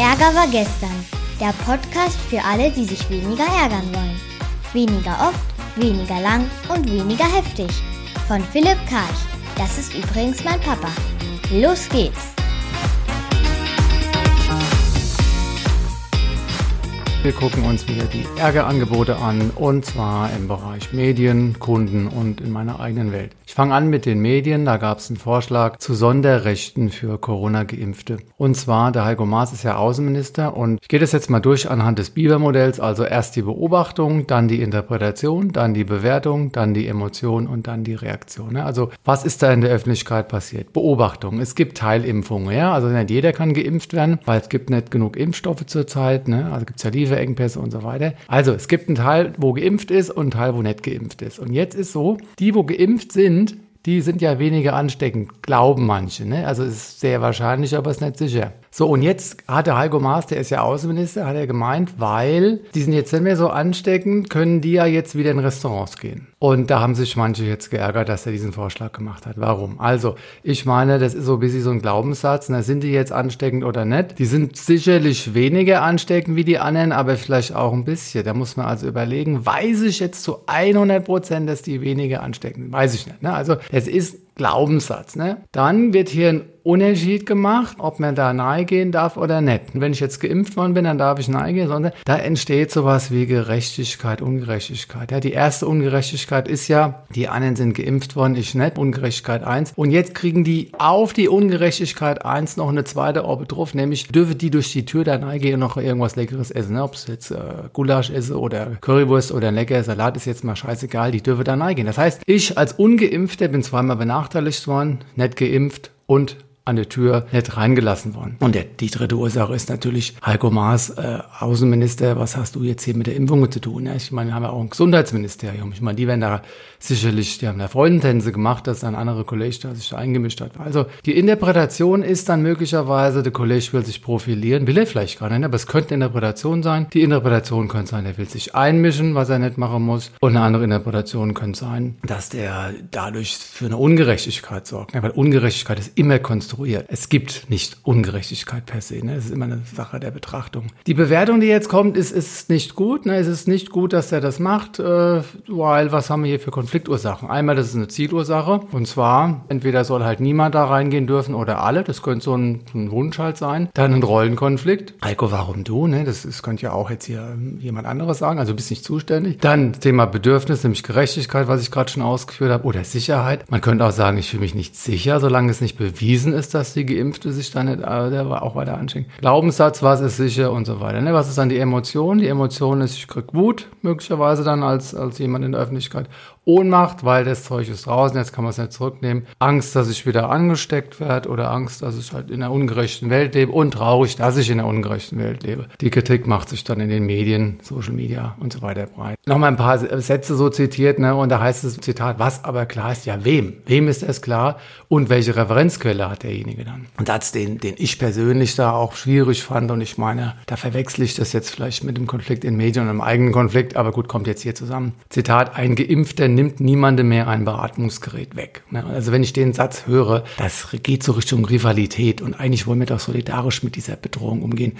Ärger war gestern. Der Podcast für alle, die sich weniger ärgern wollen. Weniger oft, weniger lang und weniger heftig. Von Philipp Karch. Das ist übrigens mein Papa. Los geht's! Wir gucken uns wieder die Ärgerangebote an und zwar im Bereich Medien, Kunden und in meiner eigenen Welt. Ich fange an mit den Medien. Da gab es einen Vorschlag zu Sonderrechten für Corona-Geimpfte. Und zwar, der Heiko Maas ist ja Außenminister und ich gehe das jetzt mal durch anhand des Biber-Modells. Also erst die Beobachtung, dann die Interpretation, dann die Bewertung, dann die Emotion und dann die Reaktion. Also was ist da in der Öffentlichkeit passiert? Beobachtung. Es gibt Teilimpfungen, ja. Also nicht jeder kann geimpft werden, weil es gibt nicht genug Impfstoffe zurzeit. Ne? Also gibt es ja die Lieferengpässe und so weiter. Also es gibt einen Teil, wo geimpft ist und einen Teil, wo nicht geimpft ist. Und jetzt ist so, die, wo geimpft sind, die sind ja weniger ansteckend, glauben manche. Ne? Also es ist sehr wahrscheinlich, aber ist nicht sicher. So, und jetzt hat der Heiko Maas, der ist ja Außenminister, hat er gemeint, weil die sind jetzt nicht mehr so ansteckend, können die ja jetzt wieder in Restaurants gehen. Und da haben sich manche jetzt geärgert, dass er diesen Vorschlag gemacht hat. Warum? Also, ich meine, das ist so ein bisschen so ein Glaubenssatz. Na, sind die jetzt ansteckend oder nicht? Die sind sicherlich weniger ansteckend wie die anderen, aber vielleicht auch ein bisschen. Da muss man also überlegen, weiß ich jetzt zu 100 Prozent, dass die weniger ansteckend sind? Weiß ich nicht. Ne? Also, es ist Glaubenssatz. Ne? Dann wird hier ein Unterschied gemacht, ob man da nahe gehen darf oder nicht. Und wenn ich jetzt geimpft worden bin, dann darf ich nahe gehen, sondern da entsteht sowas wie Gerechtigkeit, Ungerechtigkeit. Ja, die erste Ungerechtigkeit ist ja, die anderen sind geimpft worden, ich nicht, Ungerechtigkeit 1. Und jetzt kriegen die auf die Ungerechtigkeit 1 noch eine zweite Orbe drauf, nämlich dürfen die durch die Tür da nahe gehen und noch irgendwas Leckeres essen. Ne? Ob es jetzt äh, Gulasch esse oder Currywurst oder ein leckerer Salat ist jetzt mal scheißegal, die dürfen da nahe gehen. Das heißt, ich als Ungeimpfter bin zweimal benachteiligt worden, nicht geimpft und an der Tür nicht reingelassen worden. Und der, die dritte Ursache ist natürlich Heiko Maas, äh, Außenminister, was hast du jetzt hier mit der Impfung zu tun? Ja, ich meine, wir haben ja auch ein Gesundheitsministerium. Ich meine, die werden da sicherlich, die haben da Freudentänze gemacht, dass ein anderer Kollege da sich da eingemischt hat. Also die Interpretation ist dann möglicherweise, der Kollege will sich profilieren, will er vielleicht gar nicht, aber es könnte eine Interpretation sein. Die Interpretation könnte sein, er will sich einmischen, was er nicht machen muss. Und eine andere Interpretation könnte sein, dass der dadurch für eine Ungerechtigkeit sorgt. Ja, weil Ungerechtigkeit ist immer konstruiert konstruiert. Es gibt nicht Ungerechtigkeit per se. Ne? Es ist immer eine Sache der Betrachtung. Die Bewertung, die jetzt kommt, ist, ist nicht gut. Ne? Es ist nicht gut, dass er das macht, äh, weil was haben wir hier für Konfliktursachen? Einmal, das ist eine Zielursache. Und zwar, entweder soll halt niemand da reingehen dürfen oder alle. Das könnte so ein, ein Wunsch halt sein. Dann ein Rollenkonflikt. Heiko, warum du? Ne? Das, das könnte ja auch jetzt hier jemand anderes sagen. Also du bist nicht zuständig. Dann Thema Bedürfnis, nämlich Gerechtigkeit, was ich gerade schon ausgeführt habe. Oder Sicherheit. Man könnte auch sagen, ich fühle mich nicht sicher, solange es nicht bewiesen ist ist, dass die Geimpfte sich dann nicht, äh, auch weiter anschenkt. Glaubenssatz, was ist sicher und so weiter. Ne? Was ist dann die Emotion? Die Emotion ist, ich krieg Wut, möglicherweise dann als, als jemand in der Öffentlichkeit. Ohnmacht, weil das Zeug ist draußen, jetzt kann man es nicht zurücknehmen. Angst, dass ich wieder angesteckt werde oder Angst, dass ich halt in einer ungerechten Welt lebe und traurig, dass ich in einer ungerechten Welt lebe. Die Kritik macht sich dann in den Medien, Social Media und so weiter breit. Nochmal ein paar Sätze so zitiert, ne? Und da heißt es Zitat, was aber klar ist, ja wem? Wem ist es klar? Und welche Referenzquelle hat derjenige dann? Und das, den, den ich persönlich da auch schwierig fand und ich meine, da verwechsel ich das jetzt vielleicht mit dem Konflikt in Medien und einem eigenen Konflikt, aber gut, kommt jetzt hier zusammen. Zitat, ein Geimpfter nimmt niemandem mehr ein Beatmungsgerät weg. Ne? Also wenn ich den Satz höre, das geht so Richtung Rivalität und eigentlich wollen wir doch solidarisch mit dieser Bedrohung umgehen.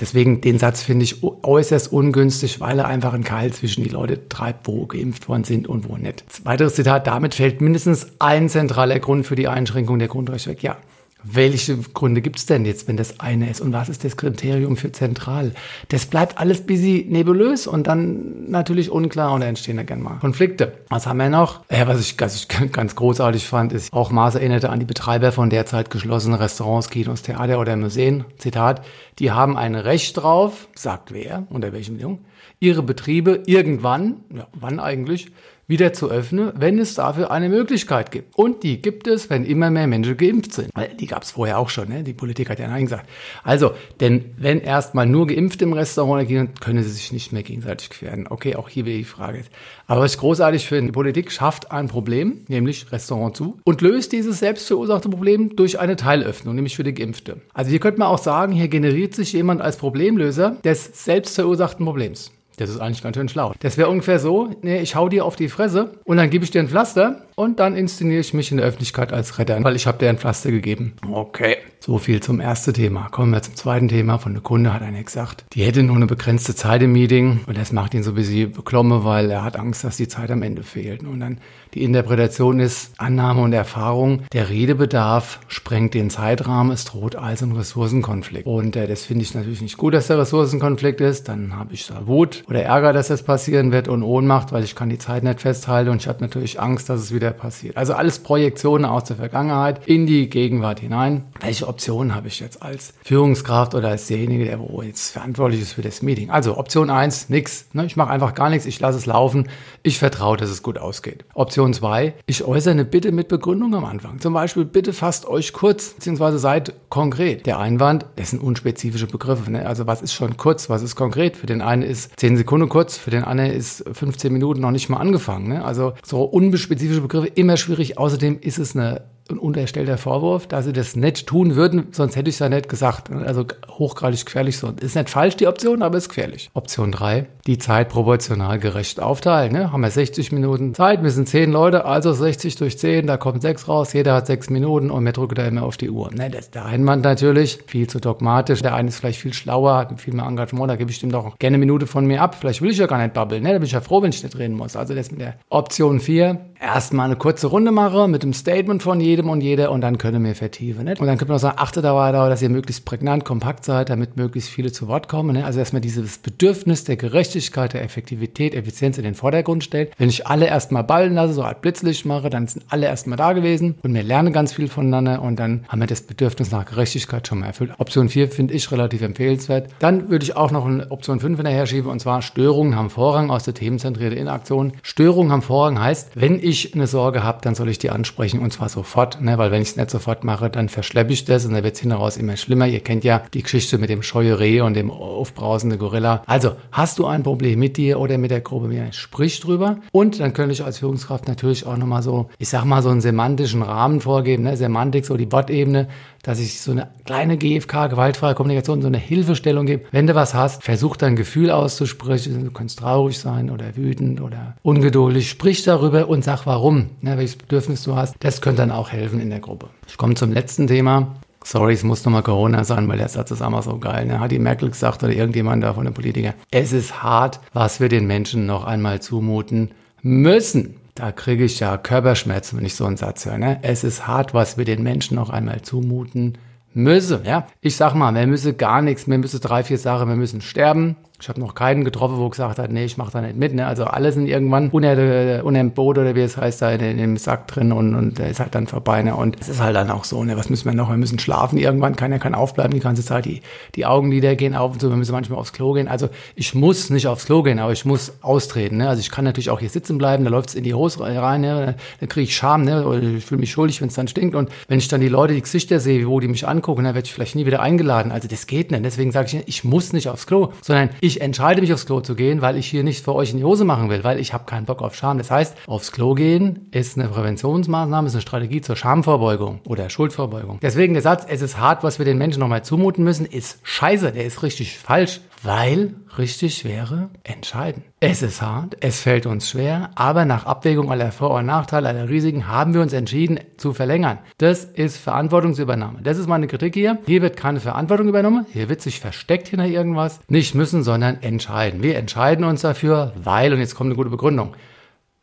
Deswegen den Satz finde ich äußerst ungünstig, weil er einfach einen Keil zwischen die Leute treibt, wo geimpft worden sind und wo nicht. Weiteres Zitat, damit fällt mindestens ein zentraler Grund für die Einschränkung der Grundrechte weg. Ja, welche Gründe gibt es denn jetzt, wenn das eine ist? Und was ist das Kriterium für zentral? Das bleibt alles busy nebulös und dann natürlich unklar und da entstehen dann gerne mal Konflikte. Was haben wir noch? Ja, was ich, was ich ganz großartig fand, ist, auch Maas erinnerte an die Betreiber von derzeit geschlossenen Restaurants, Kinos, Theater oder Museen. Zitat, die haben ein Recht drauf, sagt wer, unter welchen Bedingungen, ihre Betriebe irgendwann, ja, wann eigentlich, wieder zu öffnen, wenn es dafür eine Möglichkeit gibt. Und die gibt es, wenn immer mehr Menschen geimpft sind. Weil die gab es vorher auch schon, ne? die Politik hat ja Nein gesagt. Also, denn wenn erstmal nur geimpft im Restaurant gehen, können sie sich nicht mehr gegenseitig gefährden. Okay, auch hier wäre die Frage. Aber was ich großartig finde, die Politik schafft ein Problem, nämlich Restaurant zu, und löst dieses selbst verursachte Problem durch eine Teilöffnung, nämlich für die Geimpfte. Also hier könnte man auch sagen, hier generiert sich jemand als Problemlöser des selbst verursachten Problems. Das ist eigentlich ganz schön schlau. Das wäre ungefähr so, nee, ich hau dir auf die Fresse und dann gebe ich dir ein Pflaster und dann inszeniere ich mich in der Öffentlichkeit als Retter, weil ich habe dir ein Pflaster gegeben. Okay. So viel zum ersten Thema. Kommen wir zum zweiten Thema. Von der Kunde hat einer gesagt, die hätte nur eine begrenzte Zeit im Meeting und das macht ihn so ein bisschen beklomme, weil er hat Angst, dass die Zeit am Ende fehlt. Und dann die Interpretation ist Annahme und Erfahrung. Der Redebedarf sprengt den Zeitrahmen. Es droht also ein Ressourcenkonflikt. Und äh, das finde ich natürlich nicht gut, dass der Ressourcenkonflikt ist. Dann habe ich da Wut oder Ärger, dass das passieren wird und Ohnmacht, weil ich kann die Zeit nicht festhalten und ich habe natürlich Angst, dass es wieder passiert. Also alles Projektionen aus der Vergangenheit in die Gegenwart hinein. Welche Optionen habe ich jetzt als Führungskraft oder als derjenige, der wo jetzt verantwortlich ist für das Meeting? Also Option eins, nix. Ne? Ich mache einfach gar nichts, ich lasse es laufen. Ich vertraue, dass es gut ausgeht. Option zwei, ich äußere eine Bitte mit Begründung am Anfang. Zum Beispiel, bitte fasst euch kurz, beziehungsweise seid konkret. Der Einwand, das sind unspezifische Begriffe. Ne? Also was ist schon kurz, was ist konkret? Für den einen ist 10 Sekunden kurz, für den anderen ist 15 Minuten noch nicht mal angefangen. Ne? Also so unspezifische Immer schwierig. Außerdem ist es eine ein unterstellter Vorwurf, dass sie das nicht tun würden, sonst hätte ich es ja nicht gesagt. Also hochgradig gefährlich so. Ist nicht falsch, die Option, aber ist gefährlich. Option 3, die Zeit proportional gerecht aufteilen. Ne? Haben wir 60 Minuten Zeit, wir sind 10 Leute, also 60 durch 10, da kommt 6 raus, jeder hat 6 Minuten und wir drücken da immer auf die Uhr. Ne? Das ist der Einwand natürlich, viel zu dogmatisch. Der eine ist vielleicht viel schlauer, hat viel mehr Engagement, da gebe ich dem doch gerne eine Minute von mir ab. Vielleicht will ich ja gar nicht babbeln, ne? da bin ich ja froh, wenn ich nicht reden muss. Also das mit der Option 4, erstmal eine kurze Runde mache mit dem Statement von jedem und jeder und dann können wir vertiefen. Nicht? Und dann könnte man sagen, achtet dabei darauf, dass ihr möglichst prägnant, kompakt seid, damit möglichst viele zu Wort kommen. Ne? Also man dieses Bedürfnis der Gerechtigkeit, der Effektivität, Effizienz in den Vordergrund stellt. Wenn ich alle erstmal ballen lasse, so Art Blitzlicht mache, dann sind alle erstmal da gewesen und wir lernen ganz viel voneinander und dann haben wir das Bedürfnis nach Gerechtigkeit schon mal erfüllt. Option 4 finde ich relativ empfehlenswert. Dann würde ich auch noch eine Option 5 hinterher schieben und zwar Störungen haben Vorrang aus der themenzentrierten Interaktion. Störungen haben Vorrang heißt, wenn ich eine Sorge habe, dann soll ich die ansprechen und zwar sofort, ne? weil wenn ich es nicht sofort mache, dann verschleppe ich das und dann wird es hinaus immer schlimmer. Ihr kennt ja die Geschichte mit dem scheue Reh und dem aufbrausenden Gorilla. Also, hast du ein Problem mit dir oder mit der Gruppe, sprich drüber. Und dann könnte ich als Führungskraft natürlich auch nochmal so, ich sag mal, so einen semantischen Rahmen vorgeben, ne? Semantik, so die Wortebene, dass ich so eine kleine GFK, gewaltfreie Kommunikation, so eine Hilfestellung gebe. Wenn du was hast, versuch dein Gefühl auszusprechen. Du kannst traurig sein oder wütend oder ungeduldig. Sprich darüber und sag warum, ne, welches Bedürfnis du hast. Das könnte dann auch helfen in der Gruppe. Ich komme zum letzten Thema. Sorry, es muss nochmal Corona sein, weil der Satz ist immer so geil. Ne? Hat die Merkel gesagt oder irgendjemand da von den Politikern. Es ist hart, was wir den Menschen noch einmal zumuten müssen. Da kriege ich ja Körperschmerzen, wenn ich so einen Satz höre. Ne? Es ist hart, was wir den Menschen noch einmal zumuten müssen. Ja? Ich sag mal, wir müssen gar nichts, wir müssen drei, vier Sachen, wir müssen sterben, ich habe noch keinen getroffen, wo gesagt hat, nee, ich mache da nicht mit. Ne? Also alle sind irgendwann unter, äh, unter dem oder wie es heißt, da in, in dem Sack drin und, und der ist halt dann vorbei. Ne? Und es ist halt dann auch so, ne? was müssen wir noch? Wir müssen schlafen irgendwann, keiner kann aufbleiben die ganze Zeit. Die, die Augenlider gehen auf und so, wir müssen manchmal aufs Klo gehen. Also ich muss nicht aufs Klo gehen, aber ich muss austreten. Ne? Also ich kann natürlich auch hier sitzen bleiben, da läuft es in die Hose rein, ne? da kriege ich Scham, ne? oder ich fühle mich schuldig, wenn es dann stinkt. Und wenn ich dann die Leute, die Gesichter sehe, wo die mich angucken, dann werde ich vielleicht nie wieder eingeladen. Also das geht nicht. Deswegen sage ich, ich muss nicht aufs Klo, sondern ich entscheide mich aufs Klo Klo zu gehen, weil ich hier nicht für euch in die Hose machen will, weil ich habe keinen Bock auf Scham. Das heißt, aufs Klo gehen ist eine Präventionsmaßnahme, ist eine Strategie zur Schamvorbeugung oder Schuldvorbeugung. Deswegen der Satz, es ist hart, was wir den Menschen nochmal zumuten müssen, ist scheiße, der ist richtig falsch, weil richtig wäre entscheiden. Es ist hart, es fällt uns schwer, aber nach Abwägung aller Vor- und Nachteile, aller Risiken haben wir uns entschieden zu verlängern. Das ist Verantwortungsübernahme. Das ist meine Kritik hier. Hier wird keine Verantwortung übernommen, hier wird sich versteckt hinter irgendwas. Nicht müssen, sondern entscheiden. Wir entscheiden uns dafür, weil, und jetzt kommt eine gute Begründung,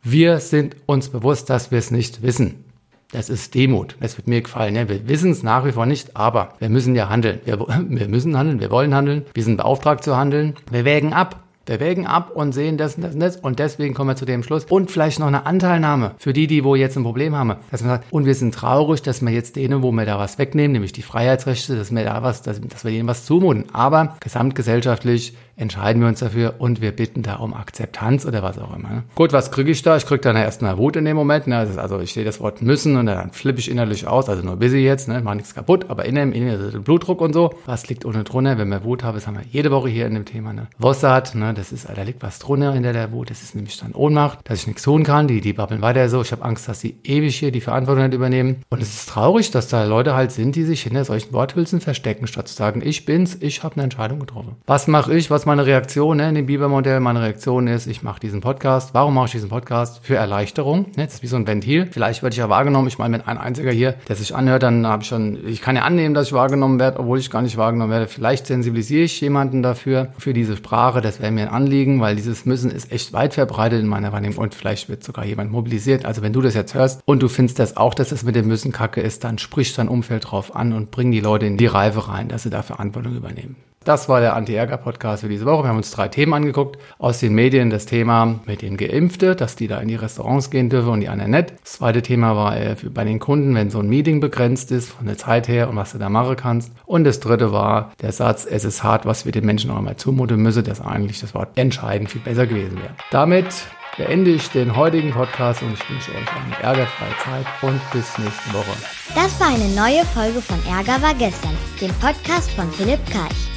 wir sind uns bewusst, dass wir es nicht wissen. Das ist Demut. Das wird mir gefallen. Ja, wir wissen es nach wie vor nicht, aber wir müssen ja handeln. Wir, wir müssen handeln, wir wollen handeln, wir sind beauftragt zu handeln. Wir wägen ab. Wir wägen ab und sehen das und das und das und deswegen kommen wir zu dem Schluss. Und vielleicht noch eine Anteilnahme für die, die wo jetzt ein Problem haben. Dass man sagt, und wir sind traurig, dass wir jetzt denen, wo wir da was wegnehmen, nämlich die Freiheitsrechte, dass wir da was, dass, dass wir denen was zumuten. Aber gesamtgesellschaftlich entscheiden wir uns dafür und wir bitten da um Akzeptanz oder was auch immer. Ne? Gut, was kriege ich da? Ich kriege dann erstmal Wut in dem Moment. Ne? Also ich sehe das Wort müssen und dann flippe ich innerlich aus, also nur busy jetzt, ne? mach nichts kaputt, aber innen, innen also Blutdruck und so. Was liegt ohne drunter? Wenn wir Wut haben, das haben wir jede Woche hier in dem Thema. Ne? Wossat, ne? das ist, da liegt was drunter hinter der Wut. Das ist nämlich dann Ohnmacht, dass ich nichts tun kann. Die, die babbeln weiter so. Ich habe Angst, dass sie ewig hier die Verantwortung nicht übernehmen. Und es ist traurig, dass da Leute halt sind, die sich hinter solchen Worthülsen verstecken, statt zu sagen, ich bin's, ich habe eine Entscheidung getroffen. Was mache ich? Was meine Reaktion ne, in dem Biber-Modell. Meine Reaktion ist, ich mache diesen Podcast. Warum mache ich diesen Podcast? Für Erleichterung. Ne? Das ist wie so ein Ventil. Vielleicht werde ich ja wahrgenommen. Ich meine, wenn ein einziger hier, der sich anhört, dann habe ich schon, ich kann ja annehmen, dass ich wahrgenommen werde, obwohl ich gar nicht wahrgenommen werde. Vielleicht sensibilisiere ich jemanden dafür, für diese Sprache. Das wäre mir ein Anliegen, weil dieses Müssen ist echt weit verbreitet in meiner Wahrnehmung und vielleicht wird sogar jemand mobilisiert. Also wenn du das jetzt hörst und du findest das auch, dass das mit dem Müssen kacke ist, dann sprich dein Umfeld drauf an und bring die Leute in die Reife rein, dass sie da Verantwortung übernehmen. Das war der Anti-Ärger-Podcast für diese Woche. Wir haben uns drei Themen angeguckt. Aus den Medien das Thema mit den Geimpfte, dass die da in die Restaurants gehen dürfen und die anderen nicht. Das zweite Thema war äh, bei den Kunden, wenn so ein Meeting begrenzt ist, von der Zeit her und was du da machen kannst. Und das dritte war der Satz, es ist hart, was wir den Menschen auch einmal zumuten müssen, das eigentlich das Wort entscheidend viel besser gewesen wäre. Damit beende ich den heutigen Podcast und ich wünsche euch eine ärgerfreie Zeit und bis nächste Woche. Das war eine neue Folge von Ärger war gestern, dem Podcast von Philipp Karch.